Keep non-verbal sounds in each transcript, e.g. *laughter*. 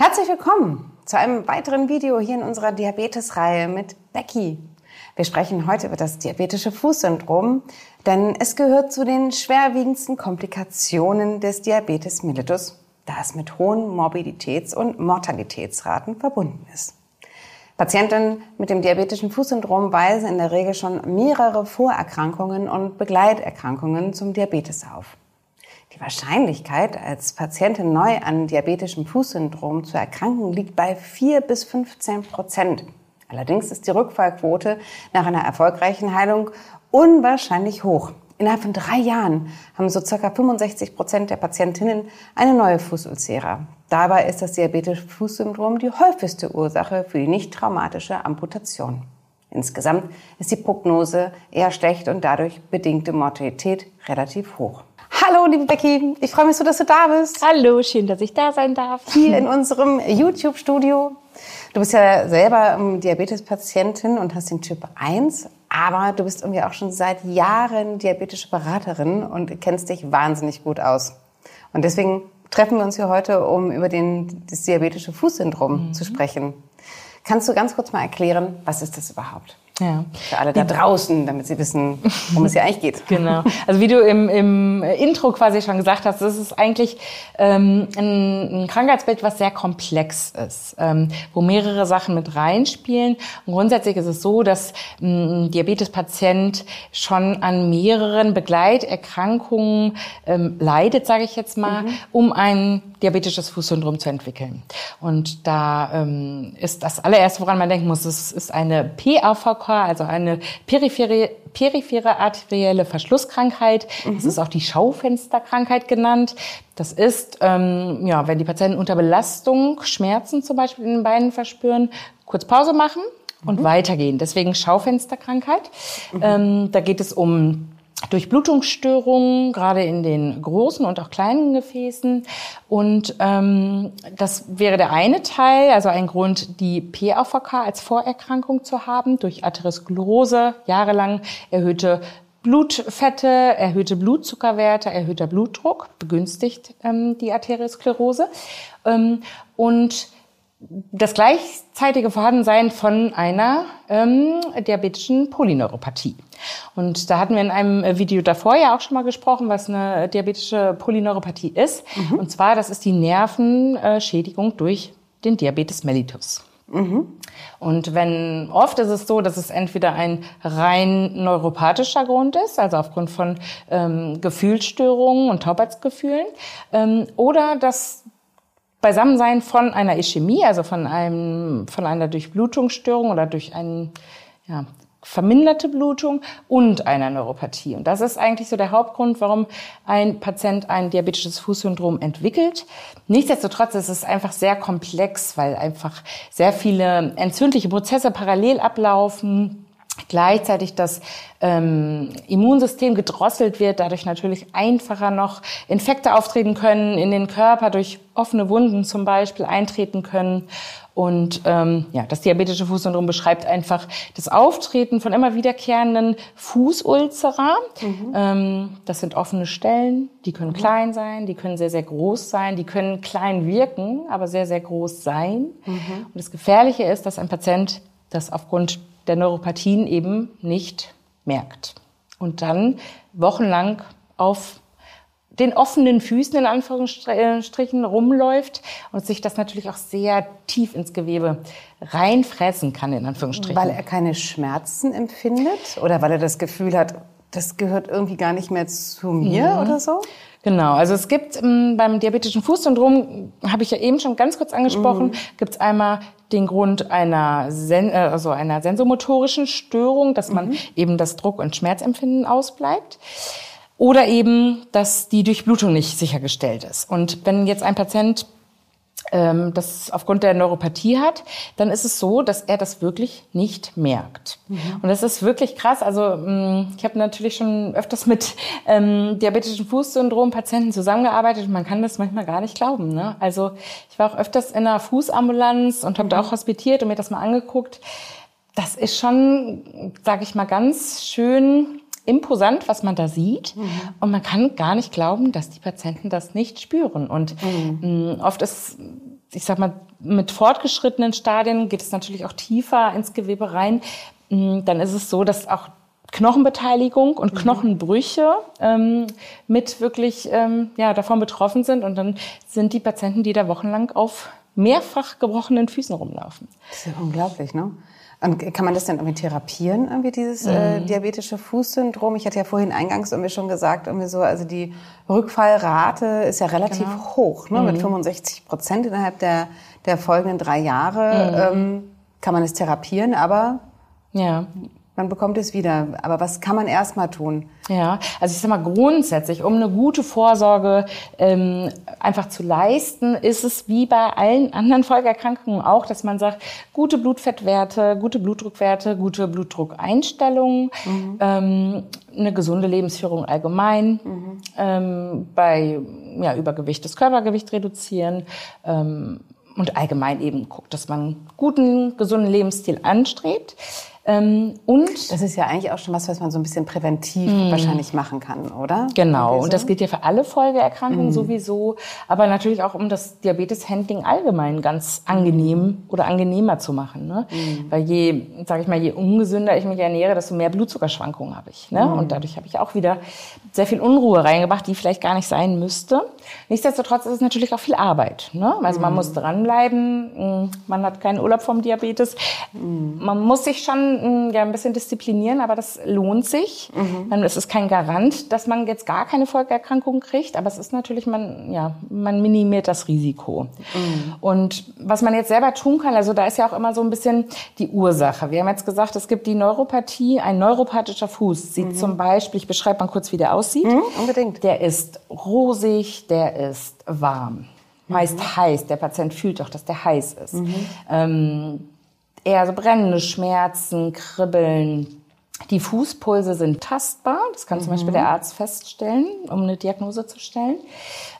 Herzlich willkommen zu einem weiteren Video hier in unserer Diabetes-Reihe mit Becky. Wir sprechen heute über das diabetische Fußsyndrom, denn es gehört zu den schwerwiegendsten Komplikationen des Diabetes mellitus, da es mit hohen Morbiditäts- und Mortalitätsraten verbunden ist. Patienten mit dem diabetischen Fußsyndrom weisen in der Regel schon mehrere Vorerkrankungen und Begleiterkrankungen zum Diabetes auf. Die Wahrscheinlichkeit, als Patientin neu an diabetischem Fußsyndrom zu erkranken, liegt bei 4 bis 15 Prozent. Allerdings ist die Rückfallquote nach einer erfolgreichen Heilung unwahrscheinlich hoch. Innerhalb von drei Jahren haben so circa 65 Prozent der Patientinnen eine neue Fußulcera. Dabei ist das diabetische Fußsyndrom die häufigste Ursache für die nicht traumatische Amputation. Insgesamt ist die Prognose eher schlecht und dadurch bedingte Mortalität relativ hoch. Hallo, liebe Becky. Ich freue mich so, dass du da bist. Hallo, schön, dass ich da sein darf. Hier in unserem YouTube-Studio. Du bist ja selber Diabetespatientin und hast den Typ 1, aber du bist irgendwie auch schon seit Jahren diabetische Beraterin und kennst dich wahnsinnig gut aus. Und deswegen treffen wir uns hier heute, um über den, das diabetische Fußsyndrom mhm. zu sprechen. Kannst du ganz kurz mal erklären, was ist das überhaupt? Ja. Für alle da draußen, damit sie wissen, worum es hier eigentlich geht. *laughs* Genau. Also wie du im, im Intro quasi schon gesagt hast, das ist eigentlich ähm, ein, ein Krankheitsbild, was sehr komplex ist, ähm, wo mehrere Sachen mit reinspielen. Und grundsätzlich ist es so, dass ein Diabetespatient schon an mehreren Begleiterkrankungen ähm, leidet, sage ich jetzt mal, mhm. um ein diabetisches Fußsyndrom zu entwickeln. Und da ähm, ist das allererste, woran man denken muss, es ist eine PAVK also eine periphere, periphere arterielle Verschlusskrankheit. Mhm. Das ist auch die Schaufensterkrankheit genannt. Das ist, ähm, ja, wenn die Patienten unter Belastung Schmerzen zum Beispiel in den Beinen verspüren, kurz Pause machen und mhm. weitergehen. Deswegen Schaufensterkrankheit. Mhm. Ähm, da geht es um Durchblutungsstörungen, gerade in den großen und auch kleinen Gefäßen. Und ähm, das wäre der eine Teil, also ein Grund, die PAVK als Vorerkrankung zu haben, durch Atherosklerose, jahrelang erhöhte Blutfette, erhöhte Blutzuckerwerte, erhöhter Blutdruck begünstigt ähm, die Arteriosklerose. Ähm, und das gleichzeitige Vorhandensein von einer ähm, diabetischen Polyneuropathie. Und da hatten wir in einem Video davor ja auch schon mal gesprochen, was eine diabetische Polyneuropathie ist. Mhm. Und zwar, das ist die Nervenschädigung durch den Diabetes mellitus. Mhm. Und wenn oft ist es so, dass es entweder ein rein neuropathischer Grund ist, also aufgrund von ähm, Gefühlsstörungen und Taubheitsgefühlen, ähm, oder dass Beisammensein von einer Ischämie, also von einem, von einer Durchblutungsstörung oder durch einen, ja, verminderte Blutung und einer Neuropathie. Und das ist eigentlich so der Hauptgrund, warum ein Patient ein diabetisches Fußsyndrom entwickelt. Nichtsdestotrotz ist es einfach sehr komplex, weil einfach sehr viele entzündliche Prozesse parallel ablaufen gleichzeitig das ähm, Immunsystem gedrosselt wird, dadurch natürlich einfacher noch Infekte auftreten können, in den Körper durch offene Wunden zum Beispiel eintreten können. Und ähm, ja, das diabetische Fußsyndrom beschreibt einfach das Auftreten von immer wiederkehrenden Fußulzera. Mhm. Ähm, das sind offene Stellen, die können mhm. klein sein, die können sehr, sehr groß sein, die können klein wirken, aber sehr, sehr groß sein. Mhm. Und das Gefährliche ist, dass ein Patient das aufgrund der Neuropathien eben nicht merkt. Und dann wochenlang auf den offenen Füßen in Anführungsstrichen rumläuft und sich das natürlich auch sehr tief ins Gewebe reinfressen kann in Anführungsstrichen. Weil er keine Schmerzen empfindet oder weil er das Gefühl hat, das gehört irgendwie gar nicht mehr zu mir mhm. oder so? Genau, also es gibt ähm, beim diabetischen Fußsyndrom, habe ich ja eben schon ganz kurz angesprochen, mhm. gibt es einmal den Grund einer, Sen äh, also einer sensomotorischen Störung, dass man mhm. eben das Druck- und Schmerzempfinden ausbleibt. Oder eben, dass die Durchblutung nicht sichergestellt ist. Und wenn jetzt ein Patient ähm, das aufgrund der Neuropathie hat, dann ist es so, dass er das wirklich nicht merkt. Mhm. Und das ist wirklich krass. Also mm, ich habe natürlich schon öfters mit ähm, diabetischen Fußsyndrom-Patienten zusammengearbeitet und man kann das manchmal gar nicht glauben. Ne? Also ich war auch öfters in einer Fußambulanz und habe mhm. da auch hospitiert und mir das mal angeguckt. Das ist schon, sage ich mal, ganz schön imposant, was man da sieht. Mhm. Und man kann gar nicht glauben, dass die Patienten das nicht spüren. Und mhm. Mm, oft ist ich sag mal, mit fortgeschrittenen Stadien geht es natürlich auch tiefer ins Gewebe rein. Mm, dann ist es so, dass auch Knochenbeteiligung und mhm. Knochenbrüche ähm, mit wirklich ähm, ja, davon betroffen sind. Und dann sind die Patienten, die da wochenlang auf mehrfach gebrochenen Füßen rumlaufen. Das ist ja unglaublich, ne? Und kann man das denn irgendwie therapieren, irgendwie dieses äh, mhm. diabetische Fußsyndrom? Ich hatte ja vorhin eingangs irgendwie schon gesagt, irgendwie so, also die Rückfallrate ist ja relativ genau. hoch, ne? Mhm. mit 65 Prozent innerhalb der, der folgenden drei Jahre. Mhm. Ähm, kann man es therapieren, aber ja man bekommt es wieder. Aber was kann man erstmal tun? Ja, also ich sag mal grundsätzlich, um eine gute Vorsorge ähm, einfach zu leisten, ist es wie bei allen anderen Folgeerkrankungen auch, dass man sagt, gute Blutfettwerte, gute Blutdruckwerte, gute Blutdruckeinstellungen, mhm. ähm, eine gesunde Lebensführung allgemein, mhm. ähm, bei ja, Übergewicht das Körpergewicht reduzieren. Ähm, und allgemein eben guckt, dass man guten, gesunden Lebensstil anstrebt. Ähm, und das ist ja eigentlich auch schon was, was man so ein bisschen präventiv mm. wahrscheinlich machen kann, oder? Genau. Und das gilt ja für alle Folgeerkrankungen mm. sowieso, aber natürlich auch um das Diabetes-Handling allgemein ganz angenehm oder angenehmer zu machen. Ne? Mm. Weil je, sage ich mal, je ungesünder ich mich ernähre, desto mehr Blutzuckerschwankungen habe ich. Ne? Und dadurch habe ich auch wieder sehr viel Unruhe reingebracht, die vielleicht gar nicht sein müsste. Nichtsdestotrotz ist es natürlich auch viel Arbeit. Ne? Also man muss dranbleiben. Man hat keinen Urlaub vom Diabetes. Man muss sich schon ja, ein bisschen disziplinieren, aber das lohnt sich. Mhm. Es ist kein Garant, dass man jetzt gar keine Folgeerkrankung kriegt, aber es ist natürlich, man, ja, man minimiert das Risiko. Mhm. Und was man jetzt selber tun kann, also da ist ja auch immer so ein bisschen die Ursache. Wir haben jetzt gesagt, es gibt die Neuropathie, ein neuropathischer Fuß sieht mhm. zum Beispiel, ich beschreibe mal kurz, wie der aussieht. Mhm, unbedingt. Der ist rosig, der ist warm meist mhm. heiß. Der Patient fühlt doch, dass der heiß ist. Mhm. Ähm, eher so brennende Schmerzen, Kribbeln. Die Fußpulse sind tastbar, das kann zum mhm. Beispiel der Arzt feststellen, um eine Diagnose zu stellen.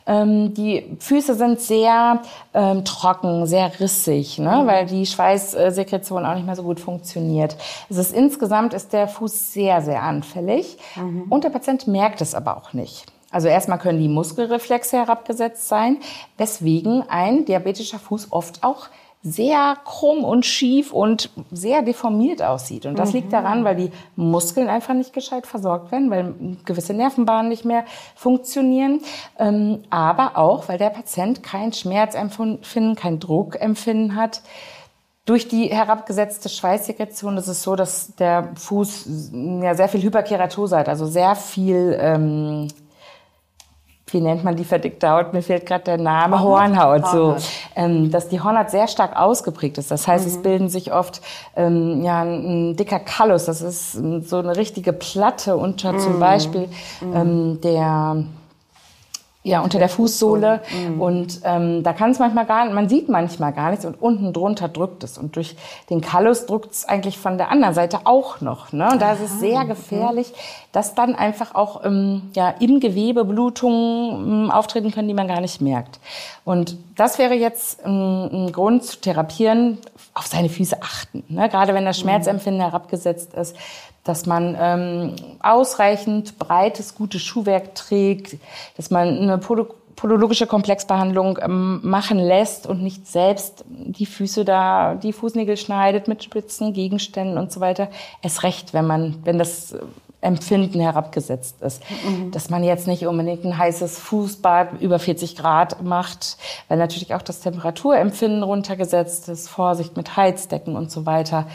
Ähm, die Füße sind sehr ähm, trocken, sehr rissig, ne? Mhm. weil die Schweißsekretion auch nicht mehr so gut funktioniert. Es ist insgesamt ist der Fuß sehr, sehr anfällig mhm. und der Patient merkt es aber auch nicht. Also erstmal können die Muskelreflexe herabgesetzt sein, weswegen ein diabetischer Fuß oft auch sehr krumm und schief und sehr deformiert aussieht. Und das mhm. liegt daran, weil die Muskeln einfach nicht gescheit versorgt werden, weil gewisse Nervenbahnen nicht mehr funktionieren, ähm, aber auch, weil der Patient kein Schmerzempfinden, kein Druckempfinden hat. Durch die herabgesetzte Schweißsekretion ist es so, dass der Fuß ja sehr viel Hyperkeratose hat, also sehr viel ähm, wie nennt man die verdickte Haut? Mir fehlt gerade der Name, Hornhaut, Hornhaut. so, ähm, dass die Hornhaut sehr stark ausgeprägt ist. Das heißt, mhm. es bilden sich oft ähm, ja ein, dicker Kallus. Das ist so eine richtige Platte unter mhm. zum Beispiel mhm. ähm, der ja, unter der Fußsohle. Mhm. Und ähm, da kann es manchmal gar nicht, man sieht manchmal gar nichts und unten drunter drückt es. Und durch den Kallus drückt es eigentlich von der anderen Seite auch noch. Ne? Und da ist es sehr gefährlich, dass dann einfach auch ähm, ja, im Gewebe Blutungen ähm, auftreten können, die man gar nicht merkt. Und das wäre jetzt ähm, ein Grund zu therapieren, auf seine Füße achten. Ne? Gerade wenn das mhm. Schmerzempfinden herabgesetzt ist dass man ähm, ausreichend breites, gutes Schuhwerk trägt, dass man eine podologische Komplexbehandlung ähm, machen lässt und nicht selbst die Füße da, die Fußnägel schneidet mit spitzen Gegenständen und so weiter. Es recht, wenn man, wenn das Empfinden herabgesetzt ist. Mhm. Dass man jetzt nicht unbedingt ein heißes Fußbad über 40 Grad macht, weil natürlich auch das Temperaturempfinden runtergesetzt ist, Vorsicht mit Heizdecken und so weiter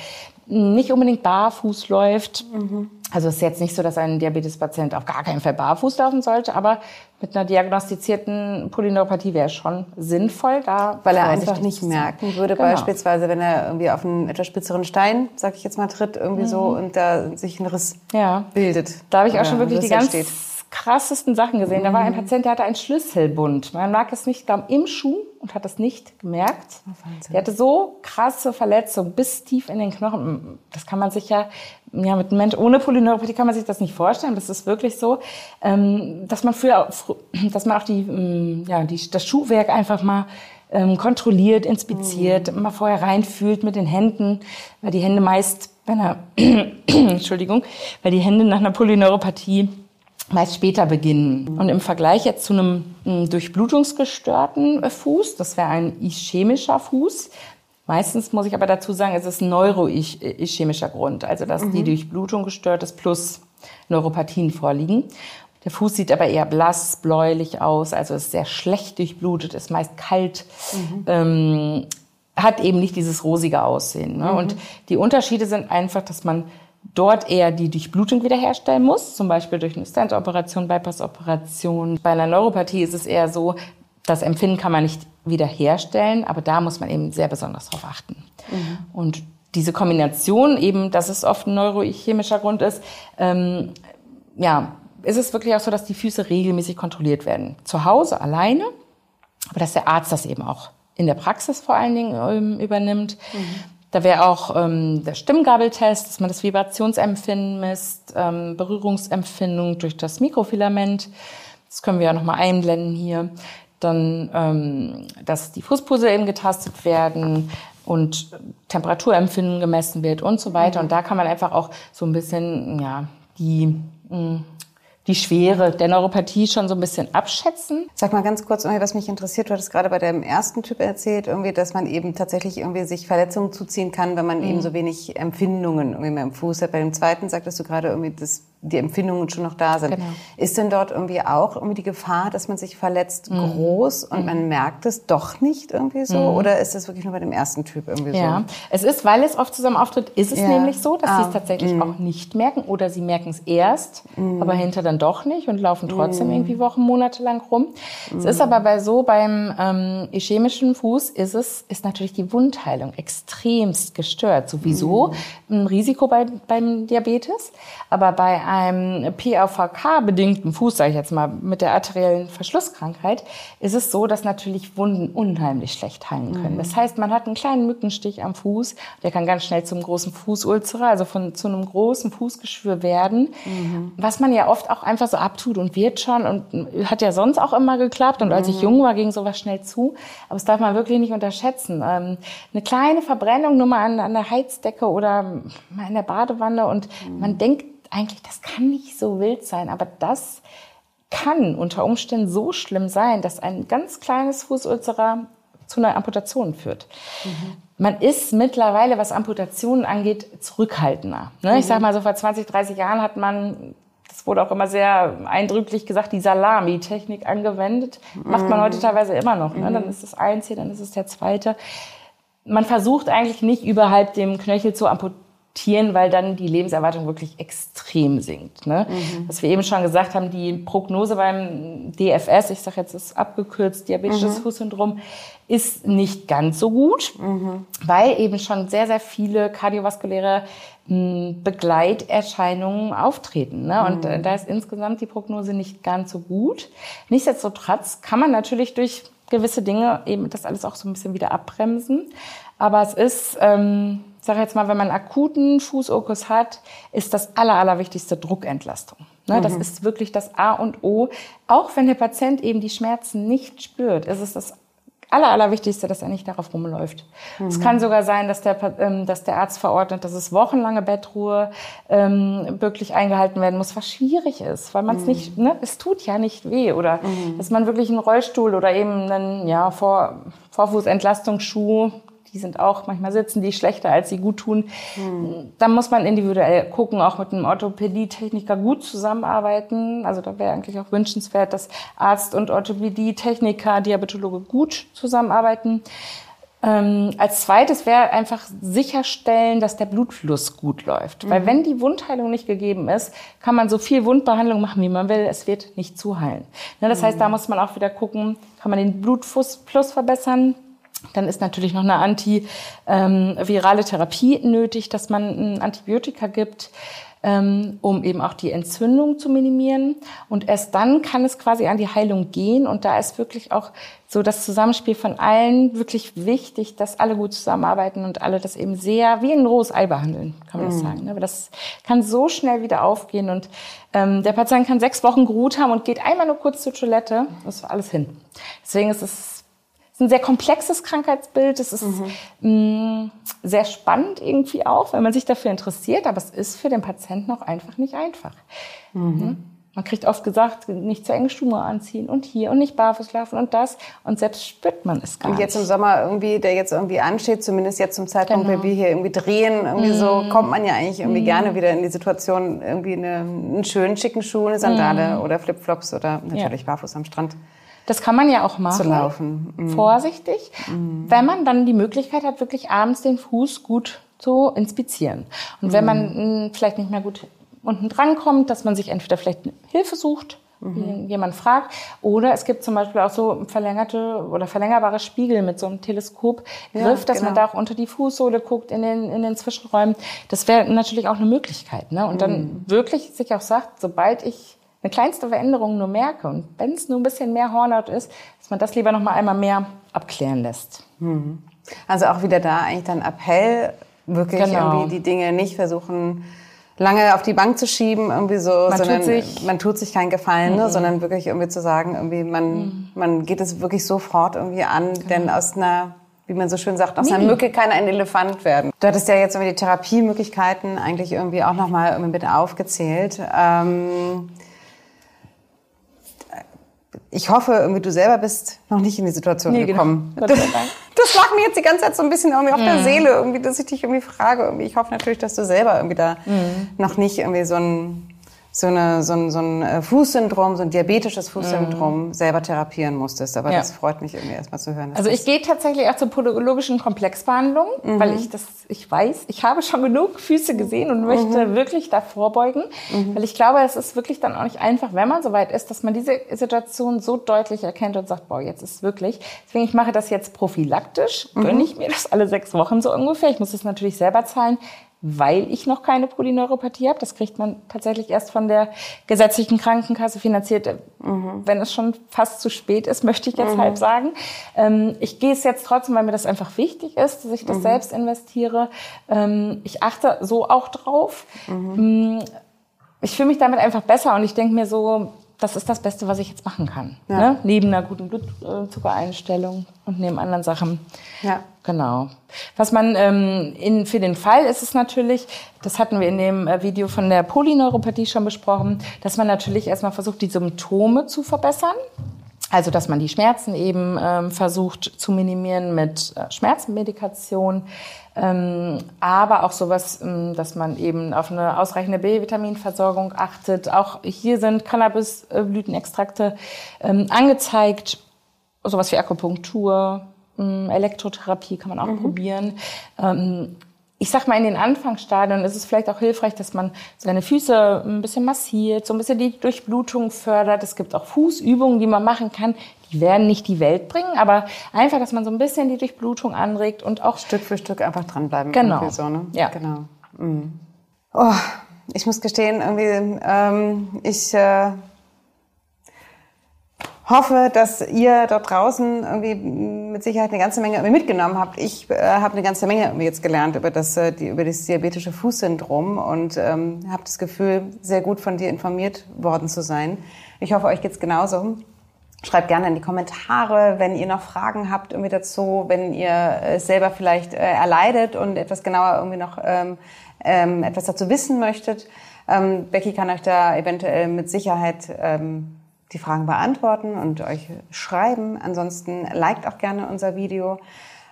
nicht unbedingt barfuß läuft. Mhm. Also es ist jetzt nicht so, dass ein Diabetespatient auf gar keinen Fall barfuß laufen sollte, aber mit einer diagnostizierten Polyneuropathie wäre es schon sinnvoll, da weil er einfach nicht merken würde, genau. beispielsweise, wenn er irgendwie auf einen etwas spitzeren Stein, sag ich jetzt mal, tritt irgendwie mhm. so und da sich ein Riss ja. bildet. Da habe ich auch schon wirklich die ganz steht krassesten Sachen gesehen. Da war ein mhm. Patient, der hatte einen Schlüsselbund. Man mag es nicht glauben, im Schuh und hat das nicht gemerkt. Oh, der hatte so krasse Verletzungen bis tief in den Knochen. Das kann man sich ja, ja mit einem Mensch ohne Polyneuropathie kann man sich das nicht vorstellen. Das ist wirklich so, ähm, dass man früher, dass man auch die, ähm, ja, die, das Schuhwerk einfach mal ähm, kontrolliert, inspiziert, mhm. mal vorher reinfühlt mit den Händen, weil die Hände meist, wenn er, *clears throat* Entschuldigung, weil die Hände nach einer Polyneuropathie meist später beginnen. Und im Vergleich jetzt zu einem durchblutungsgestörten Fuß, das wäre ein ischämischer Fuß, Meistens muss ich aber dazu sagen, es ist ein neuroischämischer Grund, also dass mhm. die Durchblutung gestört ist plus Neuropathien vorliegen. Der Fuß sieht aber eher blass, bläulich aus, also ist sehr schlecht durchblutet, ist meist kalt, mhm. ähm, hat eben nicht dieses rosige Aussehen. Ne? Mhm. Und die Unterschiede sind einfach, dass man dort eher die Durchblutung wiederherstellen muss, zum Beispiel durch eine Stand-Operation, Bypass-Operation. Bei einer Neuropathie ist es eher so, das Empfinden kann man nicht wiederherstellen, aber da muss man eben sehr besonders darauf achten. Mhm. Und diese Kombination eben, dass es oft ein neurochemischer Grund ist, ähm, ja, ist es wirklich auch so, dass die Füße regelmäßig kontrolliert werden. Zu Hause alleine, aber dass der Arzt das eben auch in der Praxis vor allen Dingen ähm, übernimmt. Mhm. Da wäre auch ähm, der Stimmgabeltest, dass man das Vibrationsempfinden misst, ähm, Berührungsempfindung durch das Mikrofilament. Das können wir ja nochmal einblenden hier dann, ähm, dass die Fußpulse eben getastet werden und Temperaturempfinden gemessen wird und so weiter. Und da kann man einfach auch so ein bisschen, ja, die, mh, mm, die Schwere der Neuropathie schon so ein bisschen abschätzen. Sag mal ganz kurz, was mich interessiert, du hattest gerade bei dem ersten Typ erzählt, irgendwie, dass man eben tatsächlich irgendwie sich Verletzungen zuziehen kann, wenn man mhm. eben so wenig Empfindungen irgendwie mehr im Fuß hat. Bei dem zweiten sagtest du gerade irgendwie, dass die Empfindungen schon noch da sind. Genau. Ist denn dort irgendwie auch irgendwie die Gefahr, dass man sich verletzt, mhm. groß und mhm. man merkt es doch nicht irgendwie so? Mhm. Oder ist das wirklich nur bei dem ersten Typ irgendwie ja. so? Ja, es ist, weil es oft zusammen auftritt, ist es ja. nämlich so, dass ah. sie es tatsächlich mhm. auch nicht merken oder sie merken es erst, mhm. aber hinter dann doch nicht und laufen trotzdem mhm. irgendwie Wochen, Monate lang rum. Es ist aber bei so beim ähm, ischämischen Fuß ist es ist natürlich die Wundheilung extremst gestört. Sowieso ein Risiko bei, beim Diabetes, aber bei einem PAVK-bedingten Fuß, sage ich jetzt mal, mit der arteriellen Verschlusskrankheit, ist es so, dass natürlich Wunden unheimlich schlecht heilen können. Mhm. Das heißt, man hat einen kleinen Mückenstich am Fuß, der kann ganz schnell zum großen Fußulzera, also von, zu einem großen Fußgeschwür werden, mhm. was man ja oft auch einfach so abtut und wird schon und hat ja sonst auch immer geklappt. Und als ich mhm. jung war, ging sowas schnell zu. Aber das darf man wirklich nicht unterschätzen. Ähm, eine kleine Verbrennung nur mal an, an der Heizdecke oder mal in der Badewanne und mhm. man denkt eigentlich, das kann nicht so wild sein, aber das kann unter Umständen so schlimm sein, dass ein ganz kleines Fußulzera zu einer Amputation führt. Mhm. Man ist mittlerweile, was Amputationen angeht, zurückhaltender. Ne? Mhm. Ich sag mal so, vor 20, 30 Jahren hat man, das wurde auch immer sehr eindrücklich gesagt, die Salami-Technik angewendet. Mhm. Macht man heute teilweise immer noch. Ne? Dann ist es eins hier, dann ist es der zweite. Man versucht eigentlich nicht überhalb dem Knöchel zu amputieren Tieren, weil dann die Lebenserwartung wirklich extrem sinkt. Ne? Mhm. Was wir eben schon gesagt haben, die Prognose beim DFS, ich sage jetzt ist abgekürzt, diabetisches mhm. Fußsyndrom, ist nicht ganz so gut, mhm. weil eben schon sehr, sehr viele kardiovaskuläre hm, Begleiterscheinungen auftreten. Ne? Und äh, da ist insgesamt die Prognose nicht ganz so gut. Nichtsdestotrotz kann man natürlich durch gewisse Dinge eben das alles auch so ein bisschen wieder abbremsen. Aber es ist... Ähm, ich sage jetzt mal, wenn man akuten Fußokus hat, ist das aller, allerwichtigste Druckentlastung. Ne, mhm. Das ist wirklich das A und O. Auch wenn der Patient eben die Schmerzen nicht spürt, ist es das aller, allerwichtigste, dass er nicht darauf rumläuft. Mhm. Es kann sogar sein, dass der, ähm, dass der Arzt verordnet, dass es wochenlange Bettruhe ähm, wirklich eingehalten werden muss, was schwierig ist, weil man es mhm. nicht, ne, es tut ja nicht weh oder mhm. dass man wirklich einen Rollstuhl oder eben einen ja, Vor Vorfußentlastungsschuh die sind auch, manchmal sitzen die schlechter, als sie gut tun. Hm. Da muss man individuell gucken, auch mit einem Orthopädie-Techniker gut zusammenarbeiten. Also da wäre eigentlich auch wünschenswert, dass Arzt und Orthopädie-Techniker, Diabetologe gut zusammenarbeiten. Ähm, als zweites wäre einfach sicherstellen, dass der Blutfluss gut läuft. Mhm. Weil wenn die Wundheilung nicht gegeben ist, kann man so viel Wundbehandlung machen, wie man will. Es wird nicht zuheilen. Ne, das mhm. heißt, da muss man auch wieder gucken, kann man den Blutfluss verbessern? Dann ist natürlich noch eine antivirale ähm, Therapie nötig, dass man ein Antibiotika gibt, ähm, um eben auch die Entzündung zu minimieren. Und erst dann kann es quasi an die Heilung gehen. Und da ist wirklich auch so das Zusammenspiel von allen wirklich wichtig, dass alle gut zusammenarbeiten und alle das eben sehr wie ein rohes Ei behandeln, kann man mhm. das sagen. Aber das kann so schnell wieder aufgehen. Und ähm, der Patient kann sechs Wochen geruht haben und geht einmal nur kurz zur Toilette. Das war alles hin. Deswegen ist es ist ein sehr komplexes Krankheitsbild. Es ist mhm. mh, mm, sehr spannend irgendwie auch, wenn man sich dafür interessiert. Aber es ist für den Patienten auch einfach nicht einfach. Mhm. mhm. man kriegt oft gesagt, nicht zu enge Schuhe anziehen und hier und nicht barfuß laufen und das. Und selbst spürt man es gar Und jetzt im Sommer irgendwie, der jetzt irgendwie ansteht, zumindest jetzt zum Zeitpunkt, Genau. wenn wir hier irgendwie drehen, irgendwie so, Mhm. kommt man ja eigentlich irgendwie gerne wieder in die Situation, irgendwie eine, einen schönen, schicken Schuh, eine Sandale oder Flipflops oder natürlich barfuß am Strand Das kann man ja auch machen. zu laufen. Mhm. Vorsichtig, wenn man dann die Möglichkeit hat, wirklich abends den Fuß gut zu inspizieren. Und wenn man mh, vielleicht nicht mehr gut unten dran kommt, dass man sich entweder vielleicht Hilfe sucht, jemand fragt, oder es gibt zum Beispiel auch so verlängerte oder verlängerbare Spiegel mit so einem Teleskopgriff, Ja, dass man genau. da auch unter die Fußsohle guckt in den, in den Zwischenräumen. Das wäre natürlich auch eine Möglichkeit. Ne? Und dann wirklich sich auch sagt, sobald ich eine kleinste Veränderung nur merke und wenn es nur ein bisschen mehr Hornhaut ist, dass man das lieber noch mal einmal mehr abklären lässt. Also auch wieder da eigentlich dann Appell, wirklich Genau. irgendwie die Dinge nicht versuchen, lange auf die Bank zu schieben, irgendwie so, Man tut sondern sich- Mhm. man tut sich keinen Gefallen, ne, sondern wirklich irgendwie zu sagen, irgendwie man, man geht es wirklich sofort irgendwie an, Genau. denn aus einer wie man so schön sagt, aus einer Mücke kann ein Elefant werden. Du hattest ja jetzt irgendwie die Therapiemöglichkeiten eigentlich irgendwie auch nochmal mit aufgezählt. Ähm, ich hoffe, irgendwie du selber bist noch nicht in die Situation Nee, gekommen. genau. Gott sei Dank. *laughs* Das lag mir jetzt die ganze Zeit so ein bisschen irgendwie auf der Seele, irgendwie, dass ich dich irgendwie frage. Irgendwie. Ich hoffe natürlich, dass du selber irgendwie da noch nicht irgendwie so ein, so eine, so ein, so ein äh, Fußsyndrom, so ein diabetisches Fußsyndrom selber therapieren musstest. Aber Ja. das freut mich irgendwie erstmal zu hören. Also das- ich gehe tatsächlich auch zur podologischen Komplexbehandlung, weil ich das, ich weiß, ich habe schon genug Füße gesehen und möchte wirklich da vorbeugen, weil ich glaube, es ist wirklich dann auch nicht einfach, wenn man so weit ist, dass man diese Situation so deutlich erkennt und sagt, boah, jetzt ist wirklich. Deswegen ich mache das jetzt prophylaktisch, gönne ich mir das alle sechs Wochen so ungefähr. Ich muss es natürlich selber zahlen. Weil ich noch keine Polyneuropathie habe. Das kriegt man tatsächlich erst von der gesetzlichen Krankenkasse finanziert, wenn es schon fast zu spät ist, *laughs* möchte ich jetzt halb sagen. Ähm, ich gehe es jetzt trotzdem, weil mir das einfach wichtig ist, dass ich das selbst investiere. Ähm, ich achte so auch drauf. Mm, Ich fühle mich damit einfach besser und ich denke mir so, das ist das Beste, was ich jetzt machen kann. Ja. Ne? Neben einer guten Blutzuckereinstellung und neben anderen Sachen. Ja. Genau. Was man ähm, in, für den Fall ist es natürlich, das hatten wir in dem äh, Video von der Polyneuropathie schon besprochen, dass man natürlich erstmal versucht, die Symptome zu verbessern. Also, dass man die Schmerzen eben ähm, versucht zu minimieren mit äh, Schmerzmedikation, ähm, aber auch sowas, ähm, dass man eben auf eine ausreichende B-Vitaminversorgung achtet. Auch hier sind Cannabisblütenextrakte ähm, angezeigt, sowas wie Akupunktur, ähm, Elektrotherapie kann man auch probieren. Ähm, ich sag mal, in den Anfangsstadien ist es vielleicht auch hilfreich, dass man seine Füße ein bisschen massiert, so ein bisschen die Durchblutung fördert. Es gibt auch Fußübungen, die man machen kann. Die werden nicht die Welt bringen, aber einfach, dass man so ein bisschen die Durchblutung anregt und auch Stück für Stück einfach dranbleiben. Genau. So, ne? Ja. Genau. Mhm. Oh, ich muss gestehen, irgendwie, ähm, ich äh, hoffe, dass ihr dort draußen irgendwie mit Sicherheit eine ganze Menge mitgenommen habt. Ich äh, habe eine ganze Menge jetzt gelernt über das, äh, die, über das diabetische Fußsyndrom und ähm, habe das Gefühl, sehr gut von dir informiert worden zu sein. Ich hoffe, euch geht's genauso. Schreibt gerne in die Kommentare, wenn ihr noch Fragen habt irgendwie dazu, wenn ihr es selber vielleicht äh, erleidet und etwas genauer irgendwie noch ähm, ähm, etwas dazu wissen möchtet. Ähm, Becky kann euch da eventuell mit Sicherheit ähm, die Fragen beantworten und euch schreiben. Ansonsten liked auch gerne unser Video.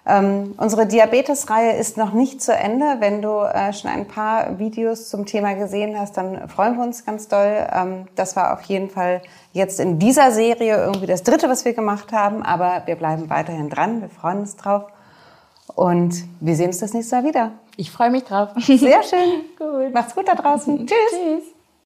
Ähm, unsere Diabetes-Reihe ist noch nicht zu Ende. Wenn du äh, schon ein paar Videos zum Thema gesehen hast, dann freuen wir uns ganz doll. Ähm, das war auf jeden Fall jetzt in dieser Serie irgendwie das dritte, was wir gemacht haben. Aber wir bleiben weiterhin dran. Wir freuen uns drauf. Und wir sehen uns das nächste Mal wieder. ich freue mich drauf. Sehr schön. *laughs* Gut. Macht's gut da draußen. *laughs* Tschüss. Tschüss.